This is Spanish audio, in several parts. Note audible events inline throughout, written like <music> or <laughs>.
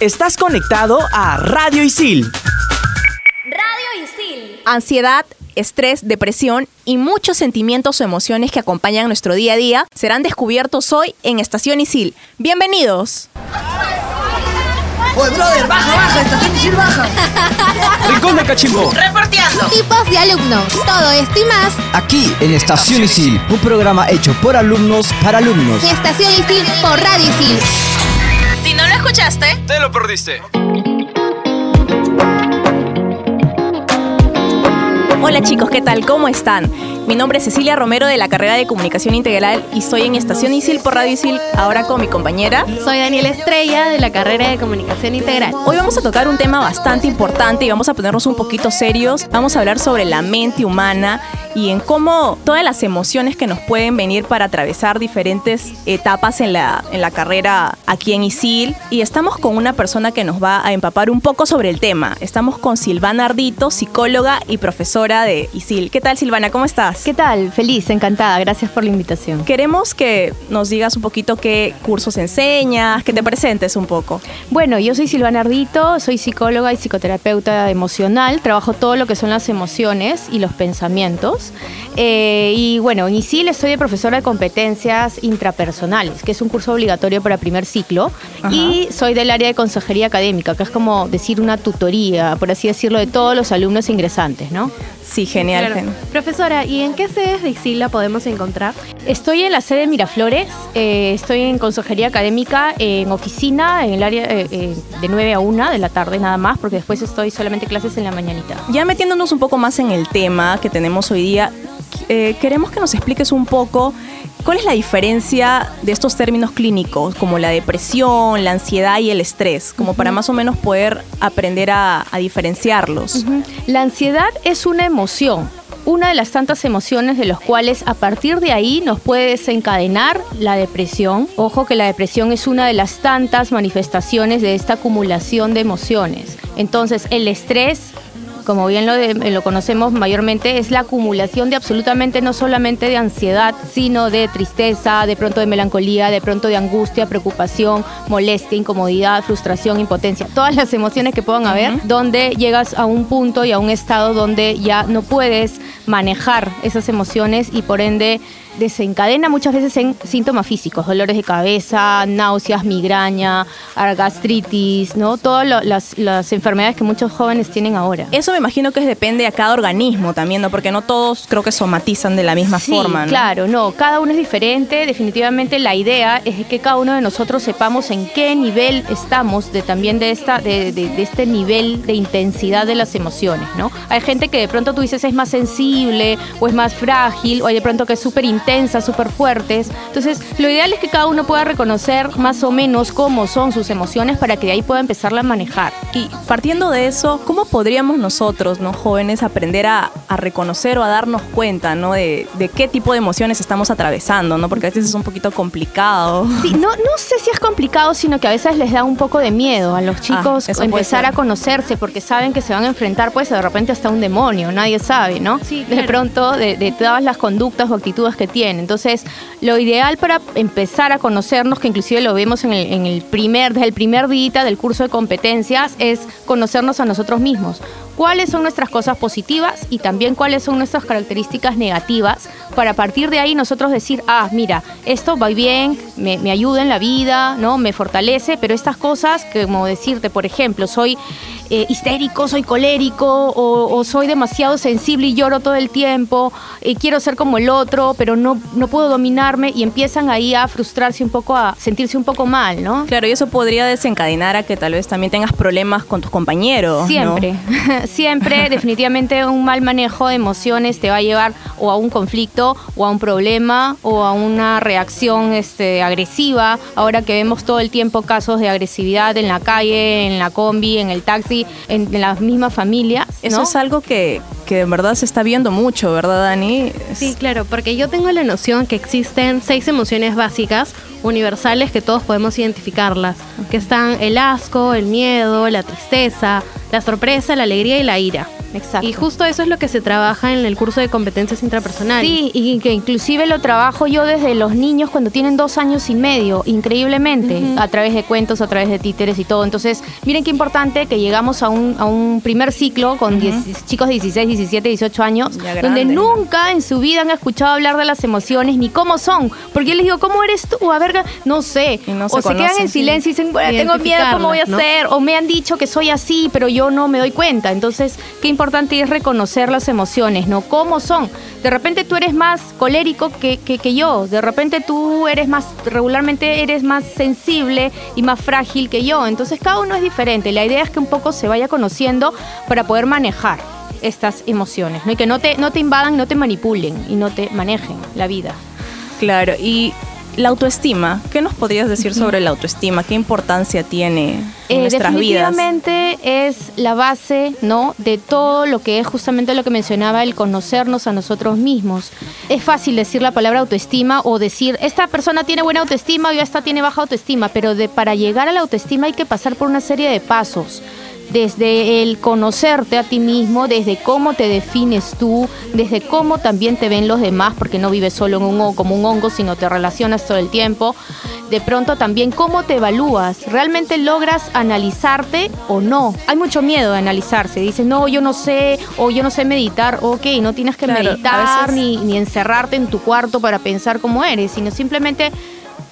Estás conectado a Radio Isil. Radio Isil. Ansiedad, estrés, depresión y muchos sentimientos o emociones que acompañan nuestro día a día serán descubiertos hoy en Estación Isil. Bienvenidos. Oye, brother, baja, baja, estación Isil baja. <laughs> Rincón de Cachimbo. Reporteando. Tipos de alumnos. Todo esto y más Aquí en Estación Isil, un programa hecho por alumnos para alumnos. en Estación Isil por Radio Isil. Si no lo escuchaste, Te lo perdiste. Hola chicos, ¿qué tal? ¿Cómo están? Mi nombre es Cecilia Romero de la carrera de Comunicación Integral y estoy en Estación Isil por Radio Isil, ahora con mi compañera. Soy Daniela Estrella de la carrera de Comunicación Integral. Hoy vamos a tocar un tema bastante importante y vamos a ponernos un poquito serios. Vamos a hablar sobre la mente humana y en cómo todas las emociones que nos pueden venir para atravesar diferentes etapas en la, en la carrera aquí en ISIL. Y estamos con una persona que nos va a empapar un poco sobre el tema. Estamos con Silvana Ardito, psicóloga y profesora de ISIL. ¿Qué tal Silvana? ¿Cómo estás? ¿Qué tal? Feliz, encantada. Gracias por la invitación. Queremos que nos digas un poquito qué cursos enseñas, que te presentes un poco. Bueno, yo soy Silvana Ardito, soy psicóloga y psicoterapeuta emocional. Trabajo todo lo que son las emociones y los pensamientos. Eh, y bueno, en ISIL estoy de profesora de competencias intrapersonales, que es un curso obligatorio para primer ciclo. Ajá. Y soy del área de consejería académica, que es como decir una tutoría, por así decirlo, de todos los alumnos ingresantes, ¿no? Sí, genial. gen- Profesora, ¿y en qué sedes de ISIL la podemos encontrar? Estoy en la sede de Miraflores, eh, estoy en consejería académica, en oficina, en el área eh, eh, de 9 a 1 de la tarde nada más, porque después estoy solamente clases en la mañanita. Ya metiéndonos un poco más en el tema que tenemos hoy día, eh, queremos que nos expliques un poco cuál es la diferencia de estos términos clínicos, como la depresión, la ansiedad y el estrés, como para más o menos poder aprender a, a diferenciarlos. La ansiedad es una emoción, una de las tantas emociones de los cuales a partir de ahí nos puede desencadenar la depresión. Ojo que la depresión es una de las tantas manifestaciones de esta acumulación de emociones. Entonces el estrés como bien lo, de- lo conocemos mayormente, es la acumulación de absolutamente no solamente de ansiedad, sino de tristeza, de pronto de melancolía, de pronto de angustia, preocupación, molestia, incomodidad, frustración, impotencia, todas las emociones que puedan haber, donde llegas a un punto y a un estado donde ya no puedes manejar esas emociones y por ende desencadena muchas veces en síntomas físicos, dolores de cabeza, náuseas, migraña, gastritis, ¿no? Todas las, las enfermedades que muchos jóvenes tienen ahora. Eso me imagino que depende a cada organismo también, ¿no? Porque no todos creo que somatizan de la misma Sí, forma, ¿no? Claro, no, cada uno es diferente. Definitivamente la idea es que cada uno de nosotros sepamos en qué nivel estamos de también de esta, de, de- de este nivel de intensidad de las emociones, ¿no? Hay gente que de pronto tú dices es más sensible o es más frágil, o hay de pronto que es súper intensas, súper fuertes. Entonces, lo ideal es que cada uno pueda reconocer más o menos cómo son sus emociones para que de ahí pueda empezarla a manejar. Y partiendo de eso, ¿cómo podríamos nosotros, ¿no? jóvenes, aprender a, a reconocer o a darnos cuenta ¿no? de, de qué tipo de emociones estamos atravesando? ¿no? Porque a veces es un poquito complicado. Sí, no, no sé si es complicado, sino que a veces les da un poco de miedo a los chicos Ah, eso puede empezar a conocerse porque saben que se van a enfrentar pues de repente hasta un demonio, nadie sabe, ¿no? Sí, De claro. pronto de, de todas las conductas o actitudes que Entonces, lo ideal para empezar a conocernos, que inclusive lo vemos en el, en el primer, desde el primer día del curso de competencias, es conocernos a nosotros mismos. Cuáles son nuestras cosas positivas y también cuáles son nuestras características negativas para a partir de ahí nosotros decir, ah, mira, esto va bien, me, me ayuda en la vida, ¿no? Me fortalece, pero estas cosas, como decirte, por ejemplo, soy eh, histérico, soy colérico o, o soy demasiado sensible y lloro todo el tiempo, eh, quiero ser como el otro, pero no, no puedo dominarme y empiezan ahí a frustrarse un poco, a sentirse un poco mal, ¿no? Claro, y eso podría desencadenar a que tal vez también tengas problemas con tus compañeros. ¿no? <laughs> Siempre, <laughs> definitivamente un mal manejo de emociones te va a llevar o a un conflicto o a un problema o a una reacción este, agresiva. Ahora que vemos todo el tiempo casos de agresividad en la calle, en la combi, en el taxi, en, en las mismas familias. Eso es algo que, que en verdad se está viendo mucho, ¿verdad, Dani? Sí, claro, porque yo tengo la noción que existen seis emociones básicas, universales, que todos podemos identificarlas, que están el asco, el miedo, la tristeza, la sorpresa, la alegría y la ira. Exacto. Y justo eso es lo que se trabaja en el curso de competencias intrapersonales. Sí, y que inclusive lo trabajo yo desde los niños cuando tienen dos años y medio, increíblemente, a través de cuentos, a través de títeres y todo. Entonces, miren qué importante que llegamos a un, a un primer ciclo con 10 chicos de 16, 17, 18 años, donde nunca en su vida han escuchado hablar de las emociones ni cómo son. Porque yo les digo, ¿cómo eres tú? A ver, no sé. No se o se quedan en silencio y dicen, bueno, tengo miedo, ¿cómo voy a hacer? O me han dicho que soy así, pero yo no me doy cuenta. Entonces, qué importante es reconocer las emociones, ¿no? ¿Cómo son? De repente tú eres más colérico que, que, que yo. De repente tú eres más, regularmente eres más sensible y más frágil que yo. Entonces, cada uno es diferente. La idea es que un poco se vaya conociendo para poder manejar estas emociones, ¿no? Y que no te, no te invadan, no te manipulen y no te manejen la vida. Claro, y la autoestima, ¿qué nos podrías decir sobre la autoestima? ¿Qué importancia tiene en Eh, nuestras vidas? definitivamente es la base, ¿no? De todo lo que es justamente lo que mencionaba el conocernos a nosotros mismos. Es fácil decir la palabra autoestima o decir esta persona tiene buena autoestima o ya esta tiene baja autoestima, pero de para llegar a la autoestima hay que pasar por una serie de pasos. Desde el conocerte a ti mismo, desde cómo te defines tú, desde cómo también te ven los demás, porque no vives solo en un, como un hongo, sino te relacionas todo el tiempo. De pronto también cómo te evalúas, ¿realmente logras analizarte o no? Hay mucho miedo de analizarse, dices, no, yo no sé, o yo no sé meditar, ok, no tienes que Claro, meditar veces- ni, ni encerrarte en tu cuarto para pensar cómo eres, sino simplemente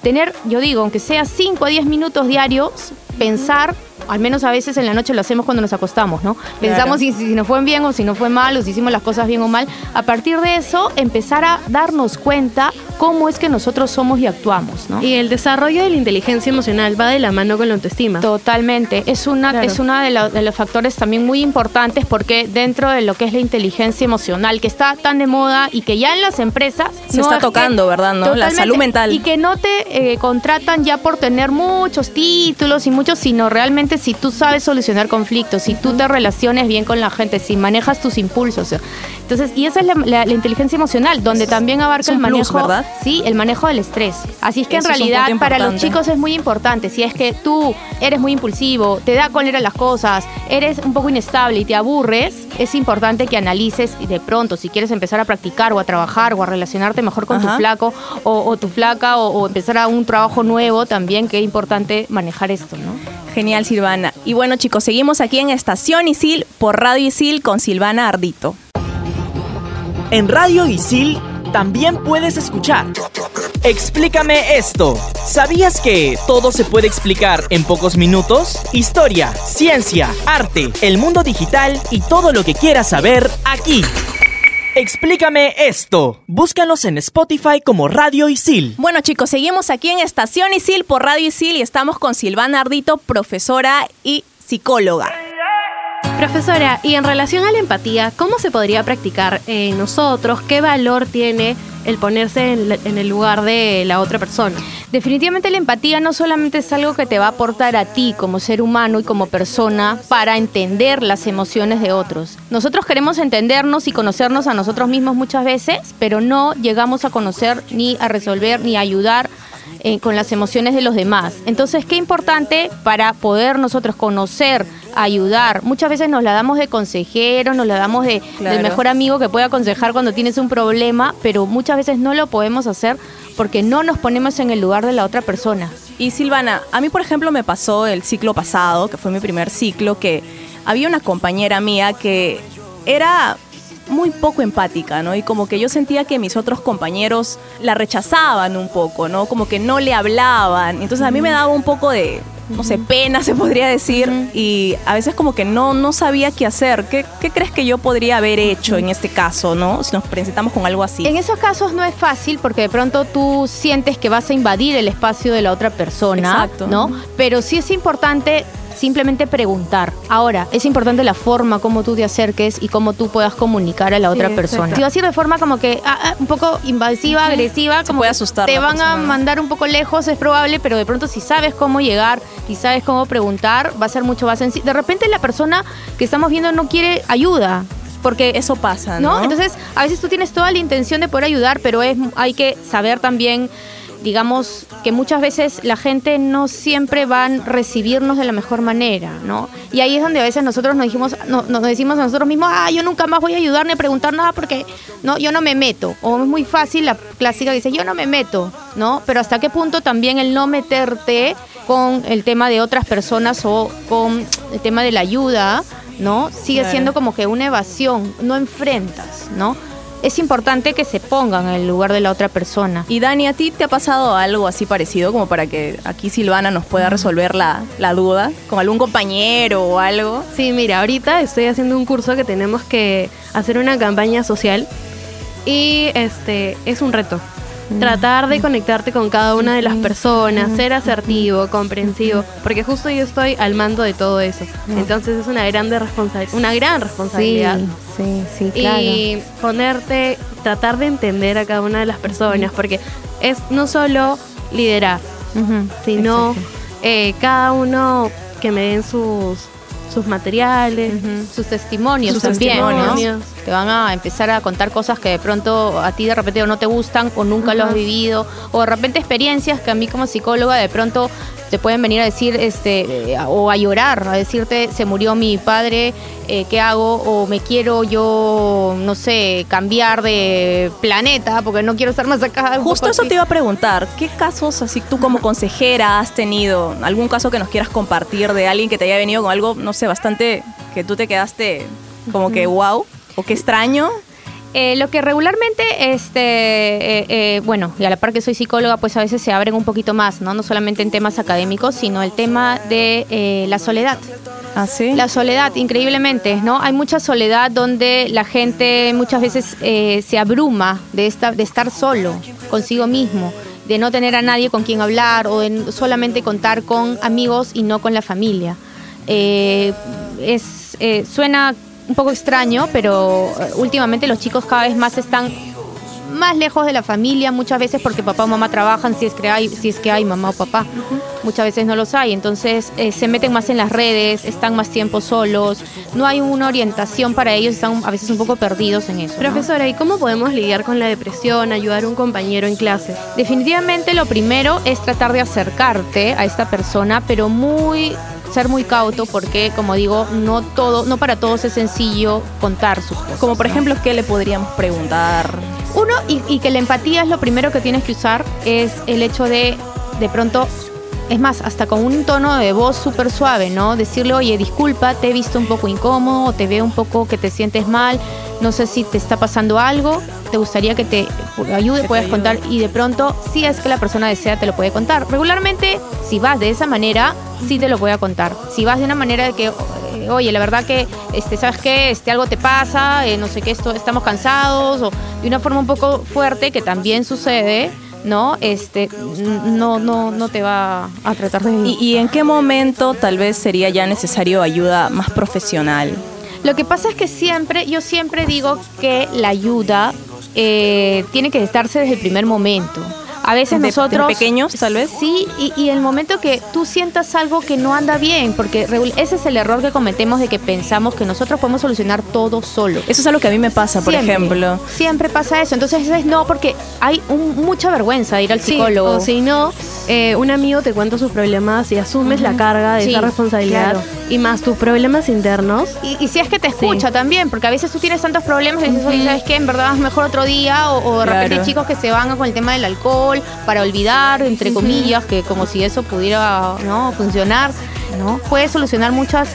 tener, yo digo, aunque sea 5 a 10 minutos diarios, pensar, al menos a veces en la noche lo hacemos cuando nos acostamos, ¿no? Pensamos si, si nos fue bien o si nos fue mal o si hicimos las cosas bien o mal. A partir de eso, empezar a darnos cuenta cómo es que nosotros somos y actuamos, ¿no? Y el desarrollo de la inteligencia emocional va de la mano con la autoestima. Totalmente. Es una, Claro. es uno de, lo- de los factores también muy importantes porque dentro de lo que es la inteligencia emocional, que está tan de moda y que ya en las empresas Se está es que- tocando, ¿verdad, no? La salud mental. Y que no te eh, contratan ya por tener muchos títulos y muchos, sino realmente si tú sabes solucionar conflictos, si tú te relaciones bien con la gente, si manejas tus impulsos. Entonces, y esa es la, la- la inteligencia emocional, donde también abarca el plus, manejo, ¿verdad? sí, el manejo del estrés. Así es que Eso en realidad para los chicos es muy importante. Si es que tú eres muy impulsivo, te da cólera las cosas, eres un poco inestable y te aburres, es importante que analices y de pronto, si quieres empezar a practicar o a trabajar o a relacionarte mejor con Ajá. tu flaco o, o tu flaca o, o empezar a un trabajo nuevo, también que es importante manejar esto, ¿no? Genial, Silvana. Y bueno, chicos, seguimos aquí en Estación Isil por Radio Isil con Silvana Ardito. En Radio Isil también puedes escuchar. Explícame esto. ¿Sabías que todo se puede explicar en pocos minutos? Historia, ciencia, arte, el mundo digital y todo lo que quieras saber aquí. Explícame esto. Búscanos en Spotify como Radio Isil. Bueno, chicos, seguimos aquí en Estación Isil por Radio Isil y estamos con Silvana Ardito, profesora y psicóloga. Profesora, y en relación a la empatía, ¿cómo se podría practicar en nosotros? ¿Qué valor tiene el ponerse en, el lugar de la otra persona? Definitivamente la empatía no solamente es algo que te va a aportar a ti como ser humano y como persona para entender las emociones de otros. Nosotros queremos entendernos y conocernos a nosotros mismos muchas veces, pero no llegamos a conocer ni a resolver ni a ayudar eh, con las emociones de los demás. Entonces, qué importante para poder nosotros conocer, ayudar. Muchas veces nos la damos de consejero, nos la damos de, Claro. del mejor amigo que puede aconsejar cuando tienes un problema, pero muchas veces no lo podemos hacer porque no nos ponemos en el lugar de la otra persona. Y Silvana, a mí por ejemplo me pasó el ciclo pasado, que fue mi primer ciclo, que había una compañera mía que era muy poco empática, ¿no? Y como que yo sentía que mis otros compañeros la rechazaban un poco, ¿no? Como que no le hablaban. Entonces a mí me daba un poco de, no sé, pena se podría decir. Y a veces como que no, no sabía qué hacer. ¿Qué, qué crees que yo podría haber hecho en este caso, ¿no? Si nos presentamos con algo así. En esos casos no es fácil porque de pronto tú sientes que vas a invadir el espacio de la otra persona, Exacto. ¿no? Pero sí es importante simplemente preguntar. Ahora, es importante la forma como tú te acerques y cómo tú puedas comunicar a la otra Sí, persona. exacto. Si vas a ir de forma como que ah, ah, un poco invasiva, agresiva, como puede asustar te van a mandar un poco lejos, es probable, pero de pronto si sabes cómo llegar y sabes cómo preguntar, va a ser mucho más sencillo. De repente la persona que estamos viendo no quiere ayuda. Porque Eso pasa, ¿no? ¿no? Entonces, a veces tú tienes toda la intención de poder ayudar, pero es, hay que saber también digamos que muchas veces la gente no siempre va a recibirnos de la mejor manera, ¿no? Y ahí es donde a veces nosotros nos, dijimos, no- nos decimos a nosotros mismos, ah, yo nunca más voy a ayudar ni a preguntar nada porque no, yo no me meto. O es muy fácil la clásica que dice, yo no me meto, ¿no? Pero hasta qué punto también el no meterte con el tema de otras personas o con el tema de la ayuda, ¿no? Sigue Claro. siendo como que una evasión, no enfrentas, ¿no? Es importante que se pongan en el lugar de la otra persona. Y Dani, ¿a ti te ha pasado algo así parecido como para que aquí Silvana nos pueda resolver la, la duda con algún compañero o algo? Sí, mira, ahorita estoy haciendo un curso que tenemos que hacer una campaña social y este es un reto. Tratar de conectarte con cada una de las personas, ser asertivo, comprensivo, porque justo yo estoy al mando de todo eso. Entonces es una grande responsa- una gran responsabilidad. sí, sí, claro. Y ponerte, tratar de entender a cada una de las personas, porque es no solo liderar, sino eh, cada uno que me den sus, sus materiales, sus testimonios Sus también, ¿no? testimonios. Te van a empezar a contar cosas que de pronto a ti de repente o no te gustan o nunca lo has vivido o de repente experiencias que a mí como psicóloga de pronto te pueden venir a decir este eh, o a llorar, a decirte se murió mi padre, eh, ¿qué hago? O me quiero yo, no sé, cambiar de planeta porque no quiero estar más acá. Justo eso así. te iba a preguntar, ¿qué casos así tú como consejera has tenido? ¿Algún caso que nos quieras compartir de alguien que te haya venido con algo, no sé, bastante que tú te quedaste como que wow o qué extraño? Eh, lo que regularmente, este, eh, eh, bueno, y a la par que soy psicóloga, pues a veces se abren un poquito más, ¿no? No solamente en temas académicos, sino el tema de la soledad. ¿Ah, sí? La soledad, increíblemente, ¿no? Hay mucha soledad donde la gente muchas veces se abruma de, esta, de estar solo consigo mismo, de no tener a nadie con quien hablar o de solamente contar con amigos y no con la familia. Es, suena un poco extraño, pero eh, últimamente los chicos cada vez más están más lejos de la familia, muchas veces porque papá o mamá trabajan, si es que hay, si es que hay mamá o papá. Muchas veces no los hay, entonces eh, se meten más en las redes, están más tiempo solos, no hay una orientación para ellos, están a veces un poco perdidos en eso. ¿no? Profesora, ¿y cómo podemos lidiar con la depresión, ayudar a un compañero en clase? Definitivamente lo primero es tratar de acercarte a esta persona, pero muy ser muy cauto porque como digo, no todo, no para todos es sencillo contar sus cosas. Como por ejemplo, ¿qué le podríamos preguntar? Uno, y, y que la empatía es lo primero que tienes que usar, es el hecho de, de pronto, es más, hasta con un tono de voz súper suave, ¿no? Decirle, oye, disculpa, te he visto un poco incómodo, te veo un poco que te sientes mal, no sé si te está pasando algo, te gustaría que te ayude, te ayude. contar, y de pronto, si es que la persona desea, te lo puede contar. Regularmente, si vas de esa manera, sí te lo voy a contar. Si vas de una manera de que, eh, oye, la verdad que, este, ¿sabes qué? Este, algo te pasa, eh, no sé qué, esto, estamos cansados, o de una forma un poco fuerte, que también sucede, ¿no? Este, no, no, no te va a tratar de... ¿Y, y en qué momento tal vez sería ya necesario ayuda más profesional? Lo que pasa es que siempre, yo siempre digo que la ayuda eh, tiene que estarse desde el primer momento. A veces ¿De- nosotros... de pequeños, tal vez? Sí, y, y el momento que tú sientas algo que no anda bien, porque ese es el error que cometemos de que pensamos que nosotros podemos solucionar todo solo. Eso es algo que a mí me pasa, por Siempre, ejemplo. Siempre pasa eso. Entonces es no, porque hay un- mucha vergüenza de ir al Sí, psicólogo. o si no, eh, un amigo te cuenta sus problemas y asumes la carga de Sí, esa responsabilidad claro. y más tus problemas internos. Y, y si es que te escucha también, porque a veces tú tienes tantos problemas y dices, oye, ¿sabes qué? En verdad es mejor otro día, o, o de Claro. repente hay chicos que se van con el tema del alcohol para olvidar, entre comillas, que como si eso pudiera no funcionar, ¿no? Puedes solucionar muchas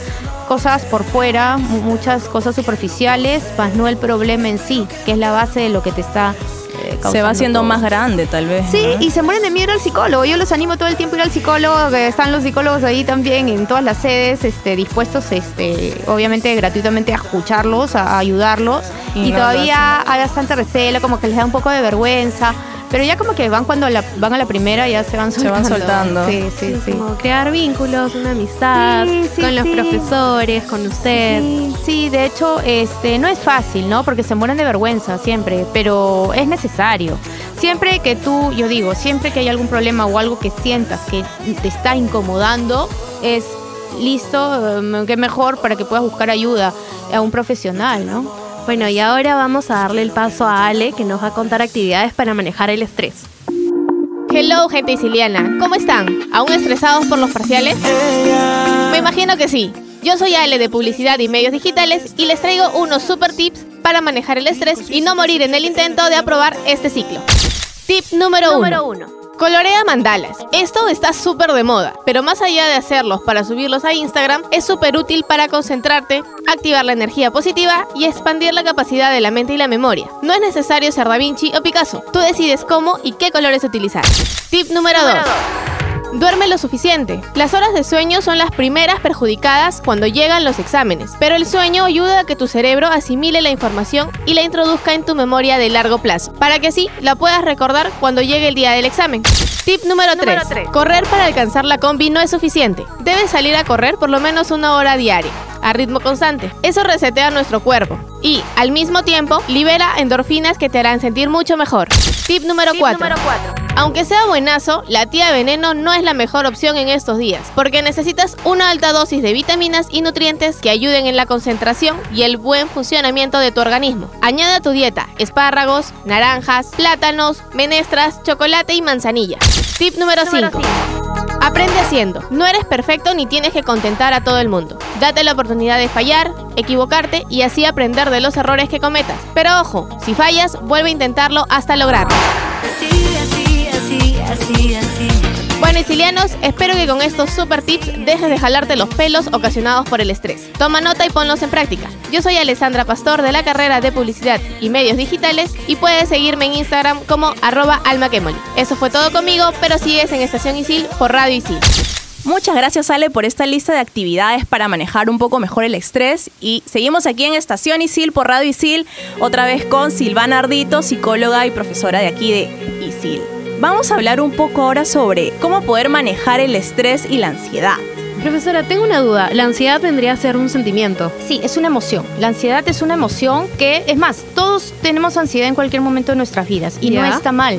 cosas por fuera, mu- muchas cosas superficiales, más no el problema en sí, que es la base de lo que te está eh, Se va haciendo todo. más grande, tal vez. Sí, ¿no? y se mueren de miedo al psicólogo. Yo los animo todo el tiempo a ir al psicólogo, están los psicólogos ahí también en todas las sedes, este, dispuestos, este, obviamente gratuitamente a escucharlos, a, ayudarlos. Y Y, no todavía hay bastante recelo, como que les da un poco de vergüenza. Pero ya como que van cuando la- van a la primera, ya se van Se soltando. van soltando. Sí, sí, sí. Como crear vínculos, una amistad Sí, sí, con los profesores, con usted. Sí, sí, de hecho, este, no es fácil, ¿no? Porque se mueren de vergüenza siempre, pero es necesario. Siempre que tú, yo digo, siempre que hay algún problema o algo que sientas que te está incomodando, es listo, eh, qué mejor para que puedas buscar ayuda a un profesional, ¿no? Bueno, y ahora vamos a darle el paso a Ale, que nos va a contar actividades para manejar el estrés. Hello, gente siciliana. ¿Cómo están? ¿Aún estresados por los parciales? Me imagino que sí. Yo soy Ale de Publicidad y Medios Digitales y les traigo unos super tips para manejar el estrés y no morir en el intento de aprobar este ciclo. Tip número uno. Colorea mandalas. Esto está súper de moda, pero más allá de hacerlos para subirlos a Instagram, es súper útil para concentrarte, activar la energía positiva y expandir la capacidad de la mente y la memoria. No es necesario ser Da Vinci o Picasso, tú decides cómo y qué colores utilizar. Tip número 2. Duerme lo suficiente. Las horas de sueño son las primeras perjudicadas cuando llegan los exámenes, pero el sueño ayuda a que tu cerebro asimile la información y la introduzca en tu memoria de largo plazo, para que así la puedas recordar cuando llegue el día del examen. Tip número 3. Correr para alcanzar la combi no es suficiente. Debes salir a correr por lo menos una hora diaria a ritmo constante. Eso resetea nuestro cuerpo y, al mismo tiempo, libera endorfinas que te harán sentir mucho mejor. Tip número 4. Aunque sea buenazo, la tía veneno no es la mejor opción en estos días, porque necesitas una alta dosis de vitaminas y nutrientes que ayuden en la concentración y el buen funcionamiento de tu organismo. Añade a tu dieta espárragos, naranjas, plátanos, menestras, chocolate y manzanilla. Tip número 5. Aprende haciendo. No eres perfecto ni tienes que contentar a todo el mundo. Date la oportunidad de fallar, equivocarte y así aprender de los errores que cometas. Pero ojo, si fallas, vuelve a intentarlo hasta lograrlo. Bueno, Sicilianos, espero que con estos super tips dejes de jalarte los pelos ocasionados por el estrés. Toma nota y ponlos en práctica. Yo soy Alessandra Pastor de la carrera de Publicidad y Medios Digitales y puedes seguirme en Instagram como arroba almaquemoli. Eso fue todo conmigo, pero sigues en Estación Isil por Radio Isil. Muchas gracias Ale por esta lista de actividades para manejar un poco mejor el estrés y seguimos aquí en Estación Isil por Radio Isil, otra vez con Silvana Ardito, psicóloga y profesora de aquí de Isil. Vamos a hablar un poco ahora sobre cómo poder manejar el estrés y la ansiedad. Profesora, tengo una duda. ¿La ansiedad vendría a ser un sentimiento? Sí, es una emoción. La ansiedad es una emoción que, es más, todos tenemos ansiedad en cualquier momento de nuestras vidas y no está mal.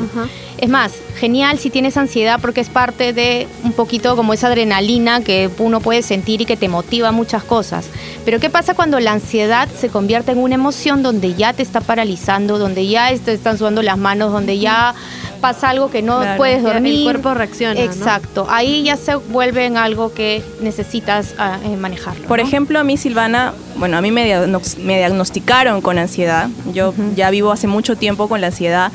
Es más, genial si tienes ansiedad porque es parte de un poquito como esa adrenalina que uno puede sentir y que te motiva muchas cosas. Pero ¿qué pasa cuando la ansiedad se convierte en una emoción donde ya te está paralizando, donde ya te están sudando las manos, donde ya pasa algo que no Claro, puedes ya el dormir? cuerpo reacciona, ¿no? Exacto. Ahí ya se vuelve en algo que necesitas ah, eh, manejarlo. Por ¿no? ejemplo, a mí, Silvana, bueno, a mí me, diagnos- me diagnosticaron con ansiedad. Yo ya vivo hace mucho tiempo con la ansiedad,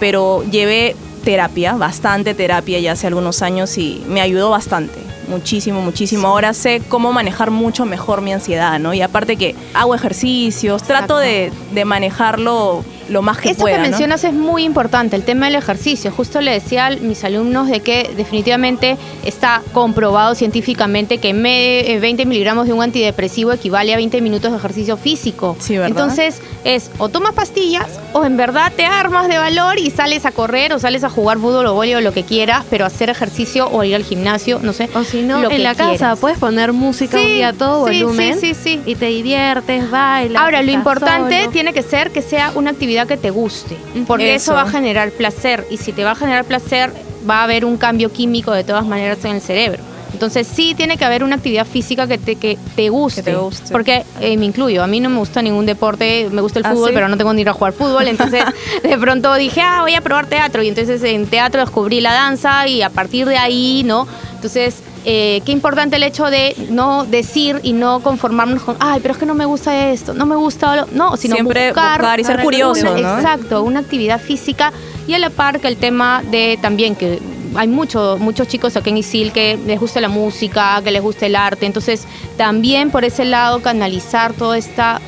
pero llevé terapia, bastante terapia ya hace algunos años y me ayudó bastante. Muchísimo, muchísimo. Ahora sé cómo manejar mucho mejor mi ansiedad, ¿no? Y aparte que hago ejercicios, trato de, de manejarlo lo más que Eso pueda, que ¿no? mencionas es muy importante, el tema del ejercicio. Justo le decía a mis alumnos de que definitivamente está comprobado científicamente que me- eh, 20 miligramos de un antidepresivo equivale a 20 minutos de ejercicio físico. Sí, ¿verdad? Entonces es o tomas pastillas o en verdad te armas de valor y sales a correr o sales a jugar fútbol o voleibol o lo que quieras, pero hacer ejercicio o ir al gimnasio, no sé. O si no, en que la casa puedes poner música Sí, un día a todo sí, volumen sí, sí, sí. y te diviertes, bailas. Ahora, lo importante solo. tiene que ser que sea una actividad que te guste, porque eso. Eso. va a generar placer y si te va a generar placer va a haber un cambio químico de todas maneras en el cerebro. Entonces sí tiene que haber una actividad física que te, que te guste. te guste. Porque eh, me incluyo, a mí no me gusta ningún deporte, me gusta el ¿Ah, fútbol, sí? pero no tengo ni ir a jugar fútbol. Entonces <laughs> de pronto dije, ah, voy a probar teatro. Y entonces en teatro descubrí la danza y a partir de ahí, ¿no? Entonces, eh, qué importante el hecho de no decir y no conformarnos con, ay, pero es que no me gusta esto, no me gusta, lo-". no, sino Siempre buscar, buscar y ser una- curioso, ¿no? Exacto, una actividad física y a la par que el tema de también que hay mucho, muchos chicos aquí en Isil que les gusta la música, que les gusta el arte, entonces también por ese lado canalizar toda esta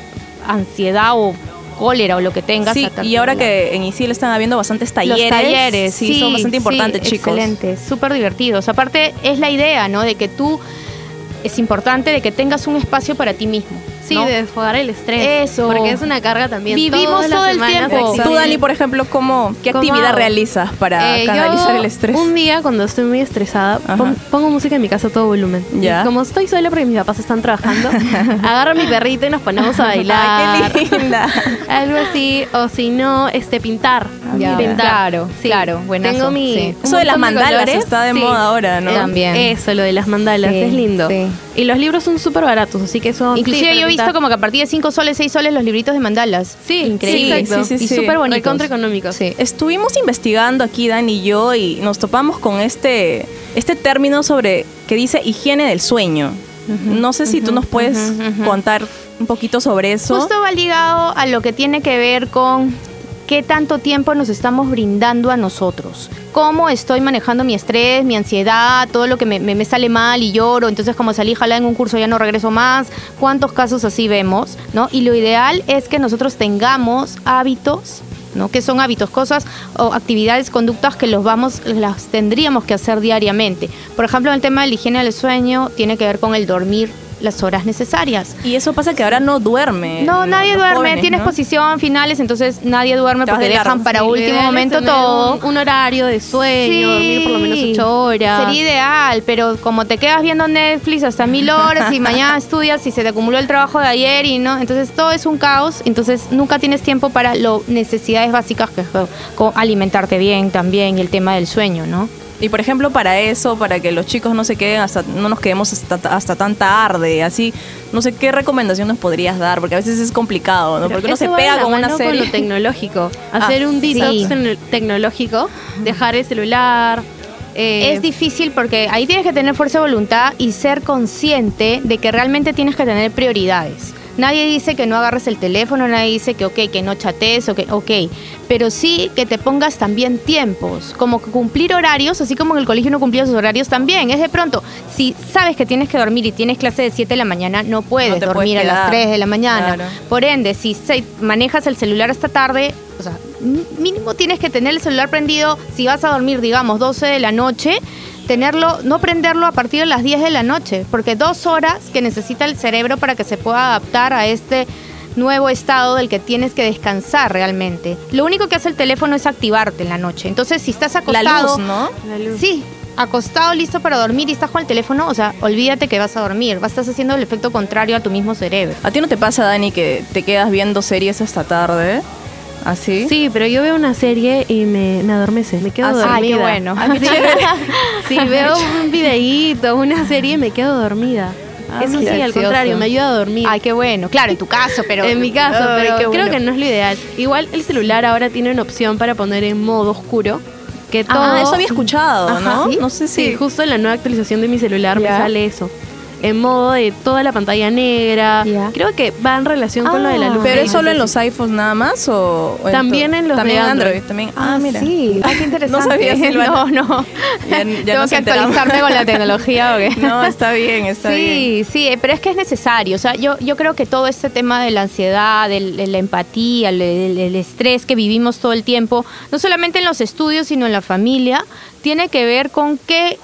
ansiedad o cólera o lo que tengas. Sí, y ahora que en ISIL están habiendo bastantes talleres. los talleres, sí, son bastante importantes, chicos. Excelente, súper divertidos. Aparte, es la idea, ¿no? De que tú, es importante de que tengas un espacio para ti mismo. Sí, ¿no? de desfogar el estrés. Eso. Porque es una carga también. Vivimos todo el semanas tiempo. Tú, Dani, por ejemplo, ¿cómo, ¿qué ¿Cómo actividad hago? realizas para Eh, canalizar yo el estrés? Un día cuando estoy muy estresada, pon- pongo música en mi casa a todo volumen. Ya. Y como estoy sola porque mis papás están trabajando, <laughs> agarro a mi perrito y nos ponemos a bailar. <laughs> Ay, qué linda. <laughs> Algo así. O si no, este pintar. Ya, pintar. claro, Sí. claro, buenazo, Tengo mi. sí. Eso de las mandalas está de moda ahora, ¿no? También. Eso, lo de las mandalas, Sí, es lindo. sí. Y los libros son súper baratos, así que eso. Inclusive sí, yo he para visto como que a partir de 5 soles, 6 soles los libritos de mandalas. Sí, increíble. sí. Sí, sí, y súper bonitos. Recontra económicos. Sí. Estuvimos investigando aquí, Dan y yo, y nos topamos con este, este término sobre que dice higiene del sueño. no sé si tú nos puedes contar un poquito sobre eso. Justo va ligado a lo que tiene que ver con qué tanto tiempo nos estamos brindando a nosotros. Cómo estoy manejando mi estrés, mi ansiedad, todo lo que me, sale mal y lloro. Entonces, como salí jalada en un curso, ya no regreso más. ¿Cuántos casos así vemos? ¿no? Y lo ideal es que nosotros tengamos hábitos. ¿no? ¿Qué son hábitos? Cosas o actividades, conductas que los vamos, las tendríamos que hacer diariamente. Por ejemplo, el tema de la higiene del sueño tiene que ver con el dormir las horas necesarias. Y eso pasa que ahora no duerme. No, nadie duerme. jóvenes, Tiene ¿no? exposición, finales, entonces nadie duerme Te porque de dejan para Sí, último es momento todo. Un, un horario de sueño, dormir por lo menos ocho horas. Sería ideal, pero como te quedas viendo Netflix hasta mil horas y mañana <laughs> estudias y se te acumuló el trabajo de ayer y no, entonces todo es un caos, entonces nunca tienes tiempo para las necesidades básicas que como alimentarte bien también y el tema del sueño, ¿no? Y por ejemplo, para eso, para que los chicos no se queden hasta, no nos quedemos hasta, hasta tan tarde, así, no sé qué recomendación nos podrías dar, porque a veces es complicado, ¿no? Porque uno se pega con una serie. Con lo tecnológico. <laughs> Hacer Ah, un detox tecno- tecnológico, dejar el celular. eh, Es difícil porque ahí tienes que tener fuerza de voluntad y ser consciente de que realmente tienes que tener prioridades. Nadie dice que no agarres el teléfono, nadie dice que ok, que no chatees, o que ok, pero sí que te pongas también tiempos, como que cumplir horarios, así como en el colegio no cumplía sus horarios también. Es de pronto, si sabes que tienes que dormir y tienes clase de 7 de la mañana, no puedes No dormir puedes a las quedar. 3 de la mañana. Claro. Por ende, si se- manejas el celular hasta tarde, o sea, mínimo tienes que tener el celular prendido si vas a dormir, digamos, 12 de la noche, tenerlo, no prenderlo a partir de las 10 de la noche, porque dos horas que necesita el cerebro para que se pueda adaptar a este nuevo estado del que tienes que descansar realmente. Lo único que hace el teléfono es activarte en la noche. Entonces, si estás La acostado, luz, ¿no? la luz. Sí, acostado listo para dormir y estás con el teléfono, o sea, olvídate que vas a dormir, vas estás haciendo el efecto contrario a tu mismo cerebro. ¿A ti no te pasa, Dani, que te quedas viendo series hasta tarde? ¿Así? Sí, pero yo veo una serie y me, me adormece, me quedo Ah, sí. dormida. Ay, qué bueno. <laughs> Sí, veo un videíto, una serie y me quedo dormida. Ah, Eso sí, al contrario, me ayuda a dormir. Ay, qué bueno. Claro, en tu caso, pero. en mi caso, pero creo bueno. que no es lo ideal. Igual el celular ahora tiene una opción para poner en modo oscuro. Que todo, Ah, eso había escuchado, Ajá, ¿no? ¿sí? No sé si... Sí, justo en la nueva actualización de mi celular me sale eso. En modo de toda la pantalla negra. Creo que va en relación con lo de la Ah. luz. ¿Pero es solo en los iPhones nada más o...? o También en los También de en Android. Android. también. Ah, Ah, mira. sí. Ah, qué interesante. <laughs> No sabía, Silvana. No, no. Ya- ya <laughs> Tengo que enteramos. actualizarme con la <laughs> tecnología. ¿o qué? No, está bien, está bien. sí, sí, pero es que es necesario. O sea, yo, yo creo que todo este tema de la ansiedad, de la empatía, el, el- el estrés que vivimos todo el tiempo, no solamente en los estudios, sino en la familia, tiene que ver con qué,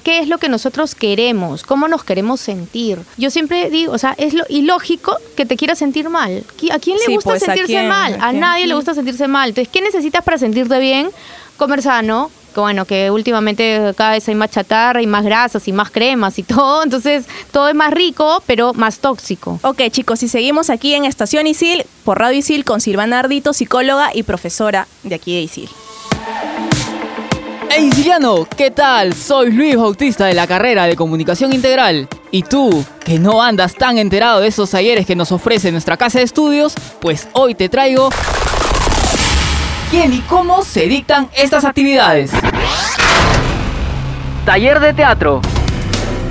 qué es lo que nosotros queremos, cómo nos queremos sentir. Yo siempre digo, o sea, es lo ilógico que te quieras sentir mal. ¿Qui- ¿A quién le Sí, gusta pues, ¿a sentirse quién? mal? ¿A nadie le gusta sentirse mal. Entonces, ¿qué necesitas para sentirte bien? Comer sano, que bueno, que últimamente cada vez hay más chatarra y más grasas y más cremas y <laughs> todo, entonces todo es más rico, pero más tóxico. Ok, chicos, y seguimos aquí en Estación Isil, por Radio Isil, con Silvana Ardito, psicóloga y profesora de aquí de Isil. Hey Siciliano, ¿qué tal? Soy Luis Bautista de la carrera de Comunicación Integral. Y tú, que no andas tan enterado de esos talleres que nos ofrece nuestra casa de estudios, pues hoy te traigo... ¿Quién y cómo se dictan estas actividades? Taller de teatro.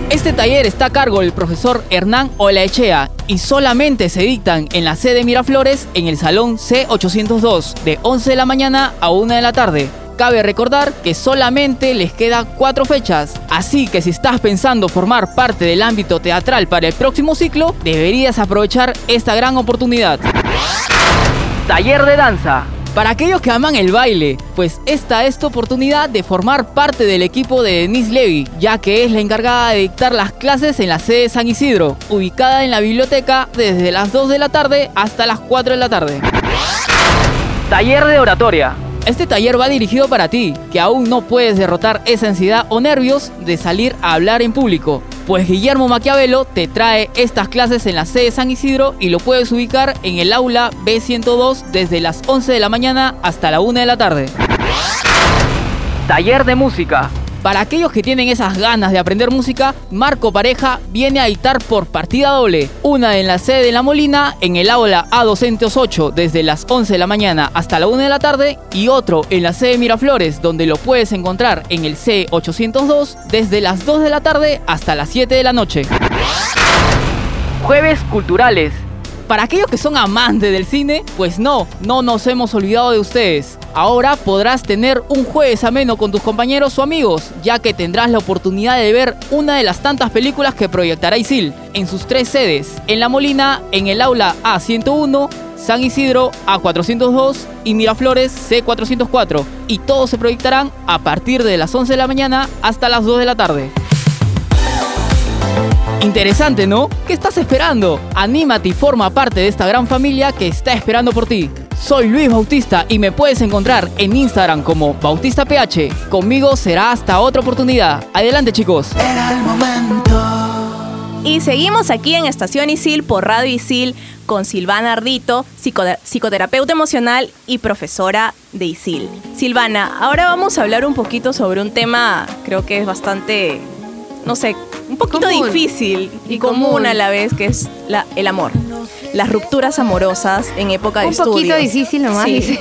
Este taller está a cargo del profesor Hernán Olaechea y solamente se dictan en la sede Miraflores en el salón C802 de 11 de la mañana a 1 de la tarde. Cabe recordar que solamente les queda cuatro fechas, así que si estás pensando formar parte del ámbito teatral para el próximo ciclo, deberías aprovechar esta gran oportunidad. Taller de danza. Para aquellos que aman el baile, pues esta es tu oportunidad de formar parte del equipo de Denise Levy, ya que es la encargada de dictar las clases en la sede de San Isidro, ubicada en la biblioteca desde las 2 de la tarde hasta las 4 de la tarde. Taller de oratoria. Este taller va dirigido para ti, que aún no puedes derrotar esa ansiedad o nervios de salir a hablar en público. Pues Guillermo Maquiavelo te trae estas clases en la sede San Isidro y lo puedes ubicar en el aula B102 desde las 11 de la mañana hasta la 1 de la tarde. Taller de música. Para aquellos que tienen esas ganas de aprender música, Marco Pareja viene a dictar por partida doble. Una en la sede de La Molina, en el aula A208, desde las 11 de la mañana hasta la 1 de la tarde, y otro en la sede Miraflores, donde lo puedes encontrar en el C802, desde las 2 de la tarde hasta las 7 de la noche. Jueves culturales. Para aquellos que son amantes del cine, pues no, no nos hemos olvidado de ustedes. Ahora podrás tener un jueves ameno con tus compañeros o amigos, ya que tendrás la oportunidad de ver una de las tantas películas que proyectará ISIL en sus tres sedes, en La Molina, en el aula A101, San Isidro A402 y Miraflores C404, y todos se proyectarán a partir de las 11 de la mañana hasta las 2 de la tarde. Interesante, ¿no? ¿Qué estás esperando? Anímate y forma parte de esta gran familia que está esperando por ti. Soy Luis Bautista y me puedes encontrar en Instagram como BautistaPH. Conmigo será hasta otra oportunidad. Adelante chicos. Y seguimos aquí en Estación Isil por Radio Isil con Silvana Ardito, psico- psicoterapeuta emocional y profesora de Isil. Silvana, ahora vamos a hablar un poquito sobre un tema, creo que es bastante, no sé, un poquito Común. difícil y, Y común. común. a la vez, que es la- el amor. Las rupturas amorosas en época de Un poquito difícil nomás, Sí.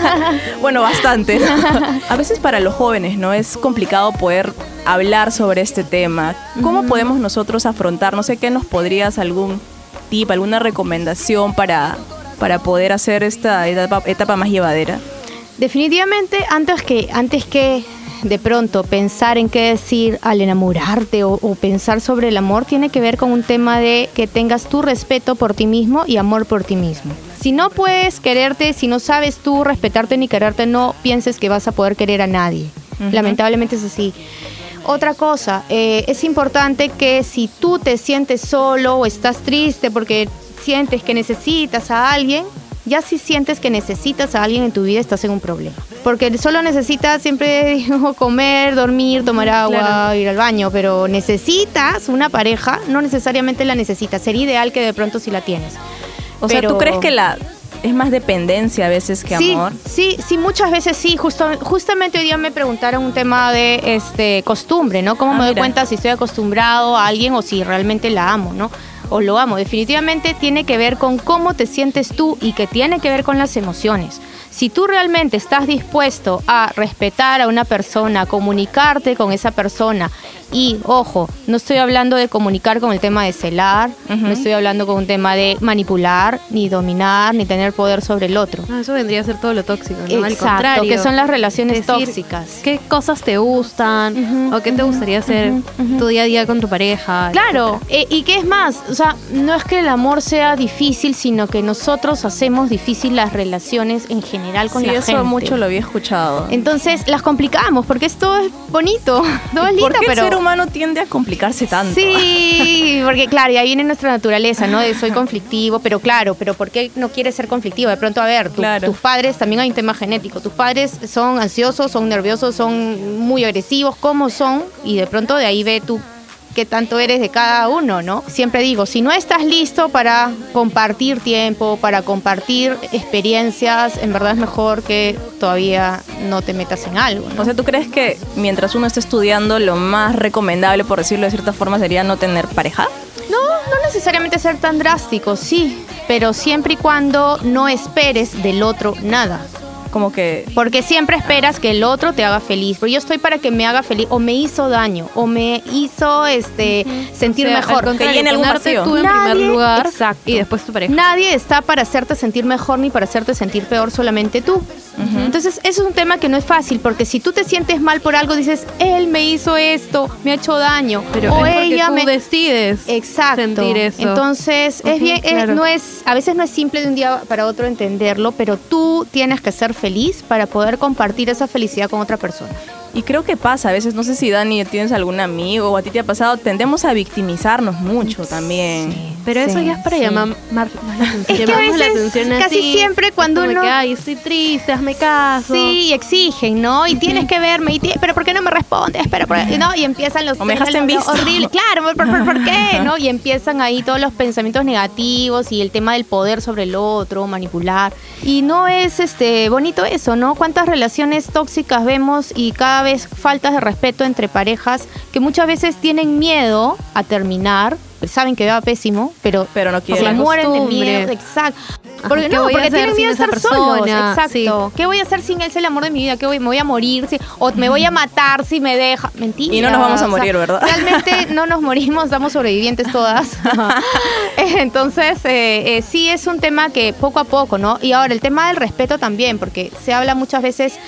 <laughs> bueno, bastante. <laughs> A veces para los jóvenes, ¿no? Es complicado poder hablar sobre este tema. ¿Cómo podemos nosotros afrontar? No sé qué nos podrías algún tip, alguna recomendación para, para poder hacer esta etapa, etapa más llevadera. Definitivamente, antes que, antes que de pronto pensar en qué decir al enamorarte o, o pensar sobre el amor, tiene que ver con un tema de que tengas tu respeto por ti mismo y amor por ti mismo. Si no puedes quererte, si no sabes tú respetarte ni quererte, no pienses que vas a poder querer a nadie. Lamentablemente es así. Otra cosa, eh, es importante que si tú te sientes solo o estás triste porque sientes que necesitas a alguien, ya si sientes que necesitas a alguien en tu vida, estás en un problema. Porque solo necesitas siempre <laughs> digo, comer, dormir, tomar agua, Claro. ir al baño, pero necesitas una pareja, no necesariamente la necesitas. Sería ideal que de pronto sí la tienes. O sea, ¿tú crees que la es más dependencia a veces que sí, amor? Sí, sí, muchas veces sí. Justo, justamente hoy día me preguntaron un tema de este costumbre, ¿no? ¿Cómo Ah, me doy mira. cuenta si estoy acostumbrado a alguien o si realmente la amo, ¿no? O lo amo. Definitivamente tiene que ver con cómo te sientes tú y que tiene que ver con las emociones. Si tú realmente estás dispuesto a respetar a una persona, a comunicarte con esa persona y, ojo, no estoy hablando de comunicar con el tema de celar, no estoy hablando con un tema de manipular, ni dominar, ni tener poder sobre el otro. No, eso vendría a ser todo lo tóxico, ¿no? Al Exacto, contrario. que son las relaciones Decir tóxicas. ¿Qué cosas te gustan? ¿O qué te gustaría hacer tu día a día con tu pareja? Claro, eh, y qué es más, o sea, no es que el amor sea difícil, sino que nosotros hacemos difícil las relaciones en general con Sí, la eso mucho lo había escuchado. Entonces las complicamos porque esto es bonito, <laughs> todo es lindo, ¿Por qué pero el ser humano tiende a complicarse tanto? Sí, <laughs> porque claro, y ahí viene nuestra naturaleza, ¿no? De soy conflictivo, pero claro, pero ¿por qué no quieres ser conflictivo? De pronto, a ver, tu- Claro. tus padres, también hay un tema genético, tus padres son ansiosos, son nerviosos, son muy agresivos, ¿cómo son? Y de pronto de ahí ve tú qué tanto eres de cada uno, ¿no? Siempre digo, si no estás listo para compartir tiempo, para compartir experiencias, en verdad es mejor que todavía no te metas en algo, ¿no? O sea, ¿tú crees que mientras uno está estudiando, lo más recomendable, por decirlo de cierta forma, sería no tener pareja? No, no necesariamente ser tan drástico, sí, pero siempre y cuando no esperes del otro nada. Como que Porque siempre esperas que el otro te haga feliz. Pero yo estoy para que me haga feliz. O me hizo daño. O me hizo este sentir O sea, mejor. al contrario, llene algún vacío. tú en Nadie- primer lugar exacto. y después tu pareja. Nadie está para hacerte sentir mejor ni para hacerte sentir peor, solamente tú. Entonces, eso es un tema que no es fácil, porque si tú te sientes mal por algo, dices, él me hizo esto, me ha hecho daño, Pero o es ella tú me decides Exacto. sentir eso. Entonces, es bien, es- no es, a veces no es simple de un día para otro entenderlo, pero tú tienes que ser feliz para poder compartir esa felicidad con otra persona. Y creo que pasa, a veces, no sé si Dani tienes algún amigo o a ti te ha pasado, tendemos a victimizarnos mucho también. Pero eso Sí, ya es para sí. llamar mar- atención. Es que a Llamarnos la veces, atención casi así, siempre cuando uno- que, Ay, estoy triste, hazme caso. Sí, y exigen, ¿no? Y tienes que verme, y pero ¿por qué no me respondes? Pero, por- ¿no? Y empiezan los O me dejaste en visto. horrible. Claro, ¿por, por, por qué? ¿No? Y empiezan ahí todos los pensamientos negativos y el tema del poder sobre el otro, manipular. Y no es este bonito eso, ¿no? Cuántas relaciones tóxicas vemos y cada vez faltas de respeto entre parejas que muchas veces tienen miedo a terminar. Saben que va pésimo, pero, Pero no se quieren. mueren de miedo. Exacto. Ajá, Porque ¿qué no, a porque tienen miedo esa estar solos. persona? Exacto. ¿Qué voy a hacer sin él? Es el amor de mi vida. ¿Qué voy? Me voy a morir. sí, O me voy a matar si me deja. Mentira. Y no nos vamos a O sea, morir, ¿verdad? Realmente no nos morimos, estamos sobrevivientes todas. <laughs> Entonces, eh, eh, sí es un tema que poco a poco, ¿no? Y ahora el tema del respeto también, porque se habla muchas veces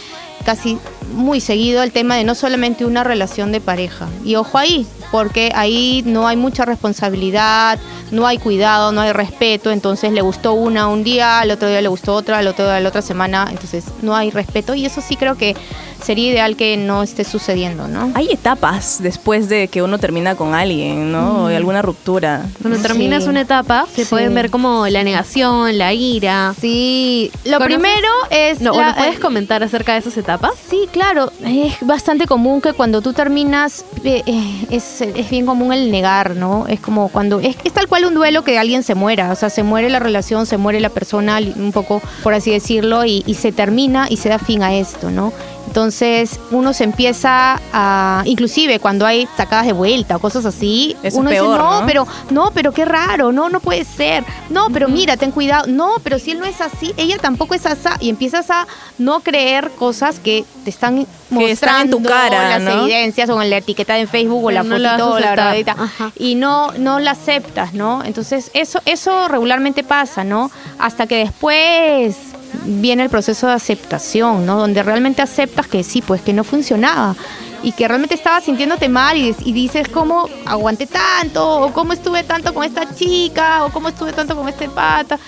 casi muy seguido el tema de no solamente una relación de pareja. Y ojo ahí, porque ahí no hay mucha responsabilidad, no hay cuidado, no hay respeto, entonces le gustó una un día, al otro día le gustó otra, al otro día la otra semana, entonces no hay respeto. Y eso sí creo que sería ideal que no esté sucediendo, ¿no? Hay etapas después de que uno termina con alguien, ¿no? O de alguna ruptura. Cuando terminas Sí. una etapa, se Sí. pueden ver como la negación, la ira. Sí, lo ¿Conoces? primero es... No, ¿o la- ¿nos puedes comentar acerca de esas etapas? Sí, claro. Es bastante común que cuando tú terminas, eh, eh, es, es bien común el negar, ¿no? Es como cuando. Es, es tal cual un duelo que alguien se muera. O sea, se muere la relación, se muere la persona, un poco, por así decirlo, y, y se termina y se da fin a esto, ¿no? Entonces uno se empieza a, inclusive cuando hay sacadas de vuelta o cosas así, Eso uno peor, dice, no, ¿no? pero no, pero qué raro, no, no puede ser, no, pero mira, ten cuidado, no, pero si él no es así, ella tampoco es así, y empiezas a no creer cosas que te están Que están en tu mostrando cara, las ¿no? evidencias o en la etiqueta en Facebook o la no la fotito o la verdadita Ajá. y no no la aceptas, ¿no? Entonces eso eso regularmente pasa, ¿no? Hasta que después viene el proceso de aceptación, ¿no? Donde realmente aceptas que sí, pues que no funcionaba y que realmente estabas sintiéndote mal y, y dices cómo aguanté tanto o cómo estuve tanto con esta chica o cómo estuve tanto con este pata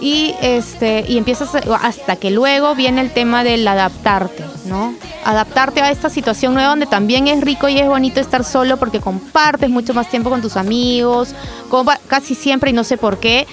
y este y empiezas hasta que luego viene el tema del adaptarte, ¿no? Adaptarte a esta situación nueva donde también es rico y es bonito estar solo porque compartes mucho más tiempo con tus amigos, compa- casi siempre y no sé por qué.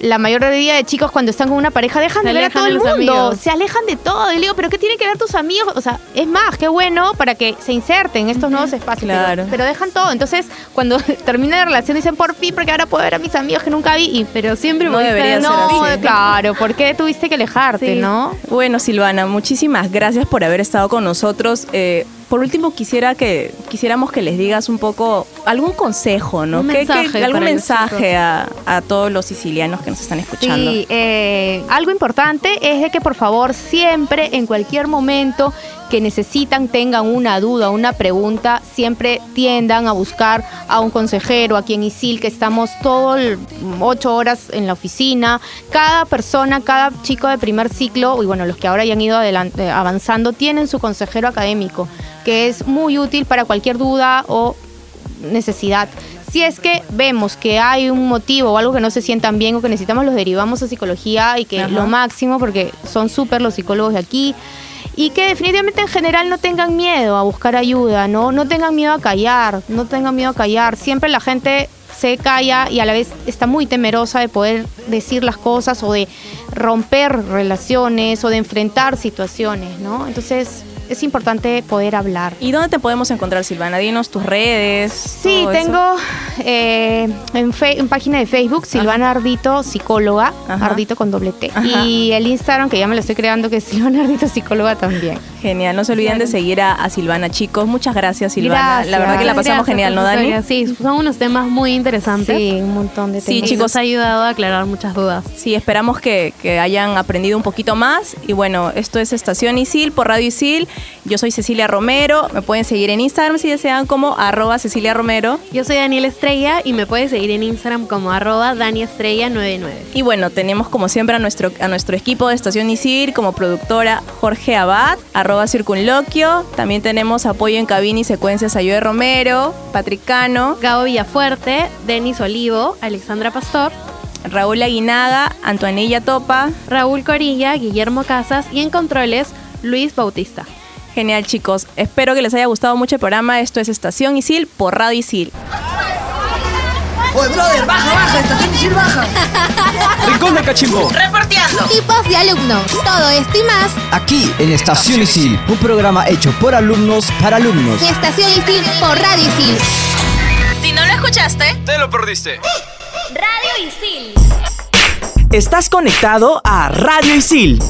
La mayoría de chicos cuando están con una pareja dejan Se de ver a todo el mundo, amigos. se alejan de todo. Y le digo, ¿pero qué tiene que ver tus amigos? O sea, es más, qué bueno para que se inserten en estos nuevos espacios. pero- Claro. Pero, dejan todo. Entonces, cuando <laughs> termina la relación, dicen, por fin, porque ahora puedo ver a mis amigos que nunca vi. Y, Pero siempre No debería ser no, así. claro, ¿por qué tuviste que alejarte, Sí. no? Bueno, Silvana, muchísimas gracias por haber estado con nosotros. Eh, por último, quisiera que quisiéramos que les digas un poco algún consejo, ¿no? Un ¿Qué- qué- mensaje algún para los mensaje a, a todos los sicilianos que nos están escuchando. Sí, eh, algo importante es de que por favor siempre, en cualquier momento que necesitan, tengan una duda, una pregunta, siempre tiendan a buscar a un consejero, aquí en ISIL, que estamos todo el- ocho horas en la oficina. Cada persona, cada chico de primer ciclo, y bueno, los que ahora ya han ido adelante, avanzando, tienen su consejero académico, que es muy útil para cualquier duda o necesidad. Si es que vemos que hay un motivo o algo que no se sientan bien o que necesitamos, los derivamos a psicología y que Ajá. lo máximo, porque son súper los psicólogos de aquí. Y que definitivamente en general no tengan miedo a buscar ayuda, ¿no? No tengan miedo a callar, no tengan miedo a callar. Siempre la gente se calla y a la vez está muy temerosa de poder decir las cosas o de romper relaciones o de enfrentar situaciones, ¿no? Entonces es importante poder hablar. ¿Y dónde te podemos encontrar, Silvana? Dinos tus redes. Sí, todo eso. tengo eh, en, fe- en página de Facebook Silvana Ardito, psicóloga, Ajá. Ardito con doble T. Ajá. Y el Instagram, que ya me lo estoy creando, que es Silvana Ardito, psicóloga también. Genial, no se olviden de seguir a, a Silvana, chicos. Muchas gracias, Silvana. La verdad que la Gracias, pasamos genial, ¿no. Dani? Sí, son unos temas muy interesantes. Sí, un montón de Sí, temas. Y chicos. nos ha ayudado a aclarar muchas dudas. Sí, esperamos que, que hayan aprendido un poquito más. Y bueno, esto es Estación Isil por Radio Isil. Yo soy Cecilia Romero. Me pueden seguir en Instagram si desean como arroba Cecilia Romero. Yo soy Daniel Estrella y me puedes seguir en Instagram como arroba daniestrella99. Y bueno, tenemos como siempre a nuestro, a nuestro equipo de Estación Isil como productora Jorge Abad, arroba Circunloquio. También tenemos apoyo en cabina y secuencias a Joe Romero, Patricano, Gabo Villafuerte, Denis Olivo, Alexandra Pastor, Raúl Aguinaga, Antoanilla Topa. Raúl Corilla, Guillermo Casas y en controles Luis Bautista. Genial, chicos. Espero que les haya gustado mucho el programa. Esto es Estación Isil por Radio Isil. Oye, brother, baja, baja, estación Isil, baja. <laughs> Rincón del Cachimbo. Reporteando. Tipos de alumnos. Todo esto y más Aquí en Estación Isil, un programa hecho por alumnos para alumnos. Estación Isil por Radio Isil. Si no lo escuchaste, Te lo perdiste. Radio Isil. Estás conectado a Radio Isil